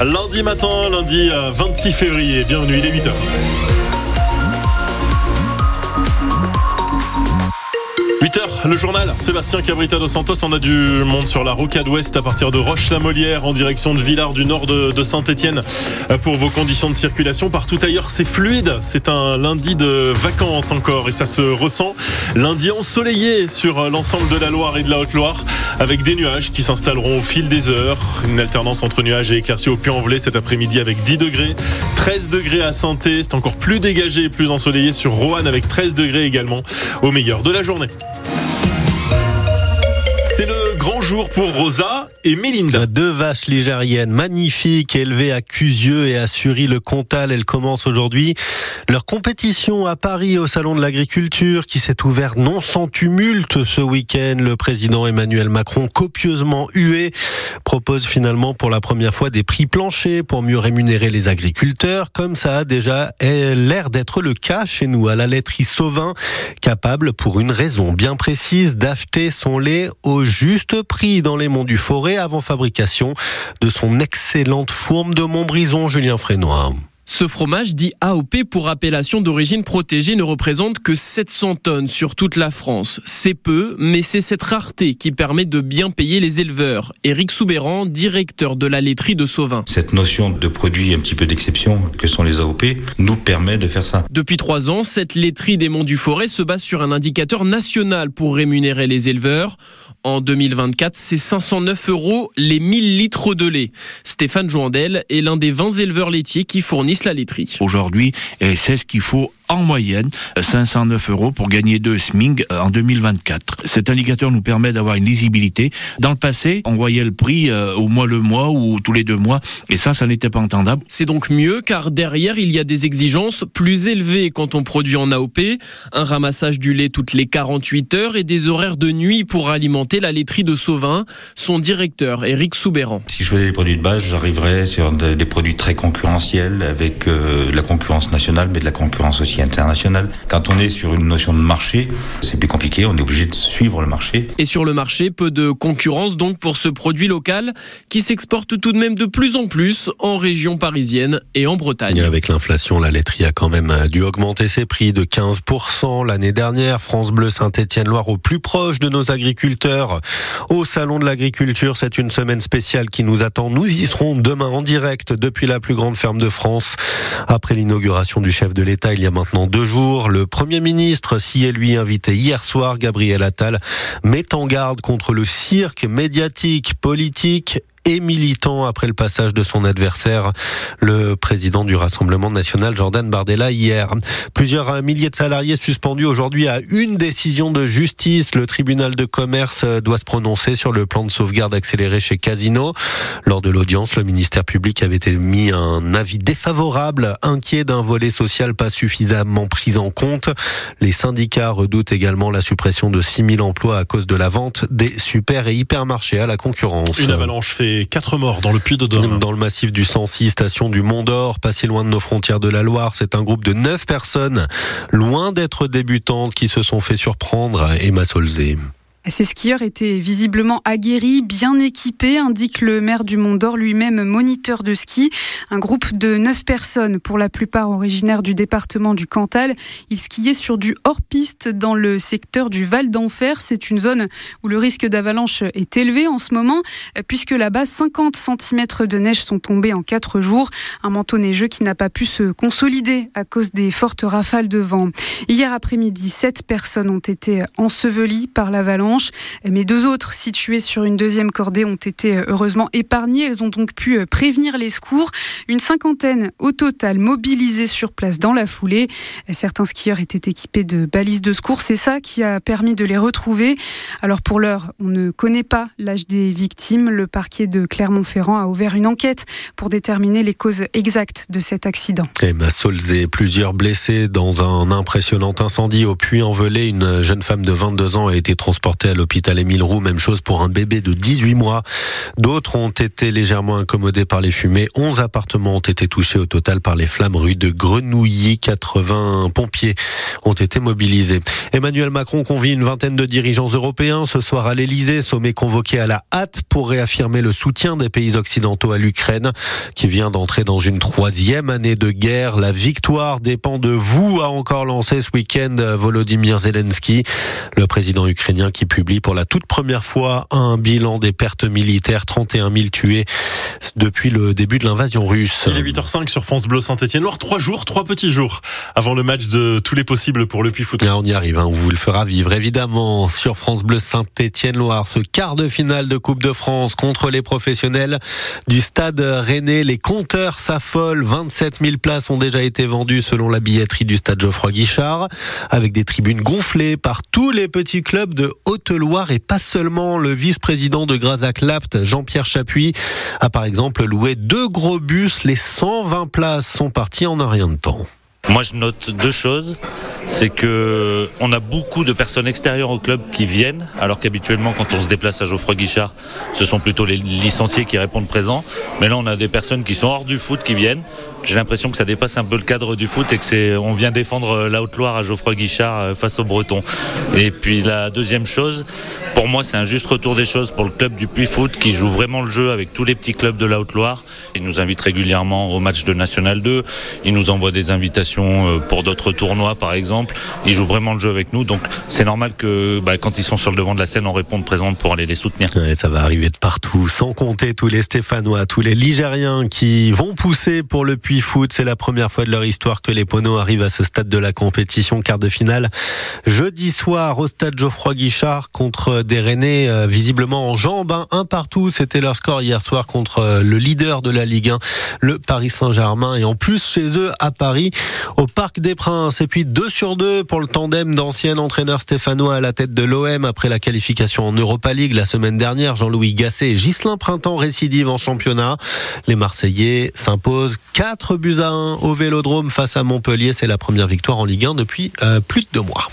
Lundi matin, lundi 26 février. Bienvenue, il est 8h. Le journal. Sébastien Cabrita dos Santos, on a du monde sur la rocade ouest à partir de Roche-la-Molière en direction de Villars du nord de, Saint-Etienne pour vos conditions de circulation. Partout ailleurs, c'est fluide. C'est un lundi de vacances encore et ça se ressent. Lundi ensoleillé sur l'ensemble de la Loire et de la Haute-Loire avec des nuages qui s'installeront au fil des heures. Une alternance entre nuages et éclaircies au Puy-en-Velay cet après-midi avec 10 degrés, 13 degrés à saint C'est encore plus dégagé et plus ensoleillé sur Roanne avec 13 degrés également au meilleur de la journée. C'est le grand jour pour Rosa et Mélinda. Deux vaches ligériennes magnifiques élevées à Cusieux et à Sury-le-Comtal. Elles commencent aujourd'hui leur compétition à Paris au Salon de l'Agriculture qui s'est ouvert non sans tumulte ce week-end. Le président Emmanuel Macron, copieusement hué, propose finalement pour la première fois des prix planchers pour mieux rémunérer les agriculteurs, comme ça a déjà l'air d'être le cas chez nous à la laiterie Sauvin, capable pour une raison bien précise d'acheter son lait au juste prix dans les monts du Forêt avant fabrication de son excellente fourme de Montbrison, Julien Frénois. Ce fromage, dit AOP pour appellation d'origine protégée, ne représente que 700 tonnes sur toute la France. C'est peu, mais c'est cette rareté qui permet de bien payer les éleveurs. Éric Soubéran, directeur de la laiterie de Sauvin. Cette notion de produit un petit peu d'exception que sont les AOP nous permet de faire ça. Depuis trois ans, cette laiterie des Monts du Forêt se base sur un indicateur national pour rémunérer les éleveurs. En 2024, c'est 509 euros les 1000 litres de lait. Stéphane Joandel est l'un des 20 éleveurs laitiers qui fournissent la laiterie. Aujourd'hui, c'est ce qu'il faut en moyenne 509 euros pour gagner deux SMIG euh, en 2024. Cet indicateur nous permet d'avoir une lisibilité. Dans le passé, on voyait le prix euh, au mois le mois ou tous les deux mois, et ça, ça n'était pas entendable. C'est donc mieux car derrière, il y a des exigences plus élevées quand on produit en AOP, un ramassage du lait toutes les 48 heures et des horaires de nuit pour alimenter la laiterie de Sauvin. Son directeur, Eric Soubéran. Si je faisais des produits de base, j'arriverais sur des produits très concurrentiels avec euh, de la concurrence nationale, mais de la concurrence aussi international. Quand on est sur une notion de marché, c'est plus compliqué, on est obligé de suivre le marché. Et sur le marché, peu de concurrence donc pour ce produit local qui s'exporte tout de même de plus en plus en région parisienne et en Bretagne. avec l'inflation, la laiterie a quand même dû augmenter ses prix de 15% l'année dernière. France Bleu Saint-Étienne-Loire au plus proche de nos agriculteurs. Au Salon de l'Agriculture, c'est une semaine spéciale qui nous attend. Nous y serons demain en direct depuis la plus grande ferme de France. Après l'inauguration du chef de l'État il y a maintenant maintenant deux jours. Le Premier ministre s'y est lui invité hier soir. Gabriel Attal met en garde contre le cirque médiatique, politique et militant après le passage de son adversaire, le président du Rassemblement national, Jordan Bardella, hier. Plusieurs milliers de salariés suspendus aujourd'hui à une décision de justice. Le tribunal de commerce doit se prononcer sur le plan de sauvegarde accéléré chez Casino. Lors de l'audience, le ministère public avait émis un avis défavorable, inquiet d'un volet social pas suffisamment pris en compte. Les syndicats redoutent également la suppression de 6000 emplois à cause de la vente des super et hypermarchés à la concurrence. Une avalanche fait quatre morts dans le Puy-de-Dôme. Dans le massif du 106, station du Mont d'Or, pas si loin de nos frontières de la Loire. C'est un groupe de neuf personnes, loin d'être débutantes, qui se sont fait surprendre. Emma Solzé. Ces skieurs étaient visiblement aguerris, bien équipés, indique le maire du Mont d'Or, lui-même moniteur de ski. Un groupe de neuf personnes, pour la plupart originaires du département du Cantal. Ils skiaient sur du hors-piste dans le secteur du Val d'Enfer. C'est une zone où le risque d'avalanche est élevé en ce moment, puisque là-bas, 50 cm de neige sont tombés en quatre jours. Un manteau neigeux qui n'a pas pu se consolider à cause des fortes rafales de vent. Hier après-midi, sept personnes ont été ensevelies par l'avalanche. Mais deux autres, situées sur une deuxième cordée, ont été euh, heureusement épargnées. Elles ont donc pu euh, prévenir les secours. Une cinquantaine au total mobilisées sur place dans la foulée. Certains skieurs étaient équipés de balises de secours. C'est ça qui a permis de les retrouver. Alors pour l'heure, on ne connaît pas l'âge des victimes. Le parquet de Clermont-Ferrand a ouvert une enquête pour déterminer les causes exactes de cet accident. Emma Solzé, plusieurs blessés dans un impressionnant incendie au Puy-en-Velay. Une jeune femme de 22 ans a été transportée à l'hôpital Émile Roux. Même chose pour un bébé de 18 mois. D'autres ont été légèrement incommodés par les fumées. 11 appartements ont été touchés au total par les flammes rue de Grenouilly. 80 pompiers ont été mobilisés. Emmanuel Macron convie une vingtaine de dirigeants européens ce soir à l'Elysée, sommet convoqué à la hâte pour réaffirmer le soutien des pays occidentaux à l'Ukraine, qui vient d'entrer dans une troisième année de guerre. La victoire dépend de vous, a encore lancé ce week-end Volodymyr Zelensky, le président ukrainien qui publie pour la toute première fois un bilan des pertes militaires, 31 000 tués depuis le début de l'invasion russe. Il est 8h05 sur France Bleu Saint-Etienne Noir. Trois jours, trois petits jours avant le match de tous les possibles pour le Puy Foot. on y arrive, hein. on vous le fera vivre évidemment sur France Bleu Saint-Etienne Loire. Ce quart de finale de Coupe de France contre les professionnels du stade Rennais. Les compteurs s'affolent. 27 000 places ont déjà été vendues selon la billetterie du stade Geoffroy Guichard, avec des tribunes gonflées par tous les petits clubs de Et pas seulement le vice-président de Grazac-Lapt, Jean-Pierre Chapuis, a par exemple loué deux gros bus. Les 120 places sont parties en un rien de temps. Moi, je note deux choses. C'est que on a beaucoup de personnes extérieures au club qui viennent, alors qu'habituellement, quand on se déplace à Geoffroy Guichard, ce sont plutôt les licenciés qui répondent présents. Mais là, on a des personnes qui sont hors du foot qui viennent. J'ai l'impression que ça dépasse un peu le cadre du foot et que c'est, on vient défendre la Haute-Loire à Geoffroy Guichard euh, face aux Bretons. Et puis la deuxième chose, pour moi, c'est un juste retour des choses pour le club du Puy Foot qui joue vraiment le jeu avec tous les petits clubs de la Haute-Loire. Il nous invite régulièrement au match de National 2. Il nous envoie des invitations euh, pour d'autres tournois, par exemple. Il joue vraiment le jeu avec nous. Donc, c'est normal que, bah, quand ils sont sur le devant de la scène, on réponde présente pour aller les soutenir. ça va arriver de partout, sans compter tous les Stéphanois, tous les Ligériens qui vont pousser pour le Puy Foot. C'est la première fois de leur histoire que les Poneaux arrivent à ce stade de la compétition, quart de finale. Jeudi soir, au stade Geoffroy Guichard contre des Rennais euh, visiblement en jambes. Hein. Un partout, c'était leur score hier soir contre euh, le leader de la Ligue 1, le Paris Saint-Germain. Et en plus, chez eux, à Paris, au Parc des Princes. Et puis 2 sur 2 pour le tandem d'anciens entraîneurs stéphanois à la tête de l'OM après la qualification en Europa League la semaine dernière. Jean-Louis Gasset et Ghislain Printemps récidive en championnat. Les Marseillais s'imposent 4 buts à 1 au Vélodrome face à Montpellier. C'est la première victoire en Ligue 1 depuis euh, plus de deux mois.